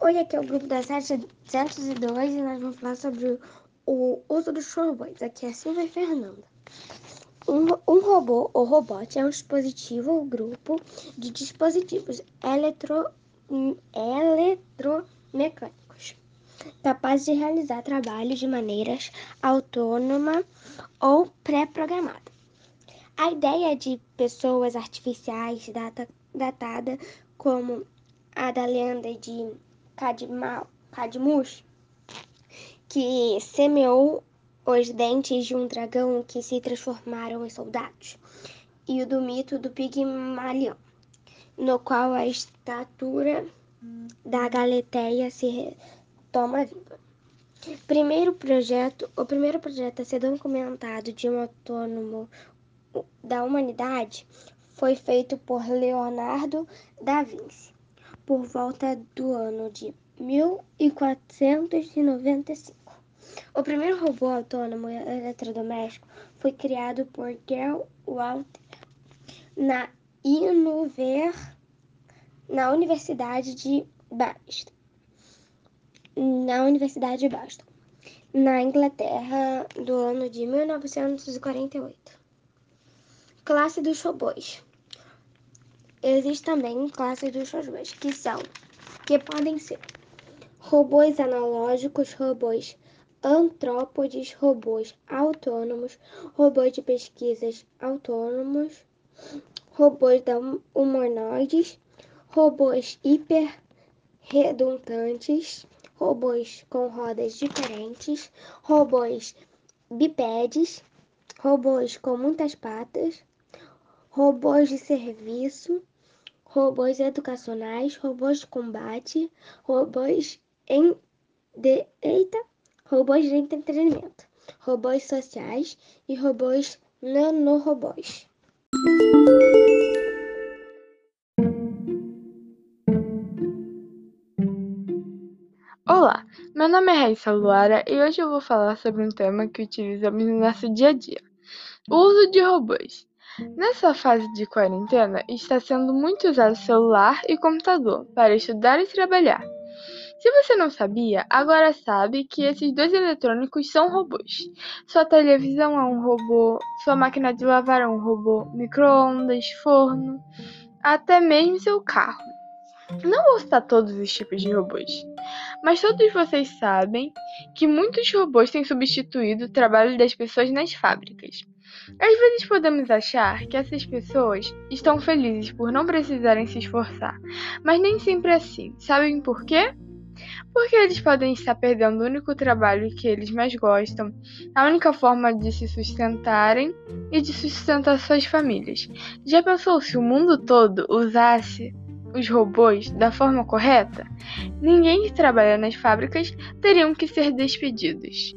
Hoje aqui é o grupo da 702 e nós vamos falar sobre o uso dos robôs. Aqui é a Silvia e Fernanda. Um, um robô ou robot é um dispositivo ou grupo de dispositivos eletro, eletromecânicos capazes de realizar trabalhos de maneiras autônoma ou pré-programada. A ideia de pessoas artificiais data, datada como a da lenda de Cadmus, que semeou os dentes de um dragão que se transformaram em soldados, e o do mito do Pigmalion, no qual a estatura da Galeteia se toma vida. Primeiro projeto, o primeiro projeto a ser documentado de um autônomo da humanidade foi feito por Leonardo da Vinci por volta do ano de 1495. O primeiro robô autônomo eletrodoméstico foi criado por Gerd Walter na, Inuver, na Universidade de Boston, na Universidade de Boston, na Inglaterra, do ano de 1948. Classe dos robôs. Existe também classes dos robôs, que são, que podem ser robôs analógicos, robôs antrópodes, robôs autônomos, robôs de pesquisas autônomos, robôs humanoides, robôs hiper redundantes, robôs com rodas diferentes, robôs bipédes, robôs com muitas patas, robôs de serviço, robôs educacionais, robôs de combate, robôs em de, eita, robôs de entretenimento, robôs sociais e robôs nanorobôs. Olá, meu nome é Raíssa Luara e hoje eu vou falar sobre um tema que utilizamos no nosso dia a dia: o uso de robôs. Nessa fase de quarentena, está sendo muito usado celular e computador para estudar e trabalhar. Se você não sabia, agora sabe que esses dois eletrônicos são robôs. Sua televisão é um robô, sua máquina de lavar é um robô, micro-ondas, forno, até mesmo seu carro. Não vou citar todos os tipos de robôs, mas todos vocês sabem que muitos robôs têm substituído o trabalho das pessoas nas fábricas. Às vezes podemos achar que essas pessoas estão felizes por não precisarem se esforçar, mas nem sempre é assim. Sabem por quê? Porque eles podem estar perdendo o único trabalho que eles mais gostam, a única forma de se sustentarem e de sustentar suas famílias. Já pensou se o mundo todo usasse os robôs da forma correta? Ninguém que trabalha nas fábricas teriam que ser despedidos.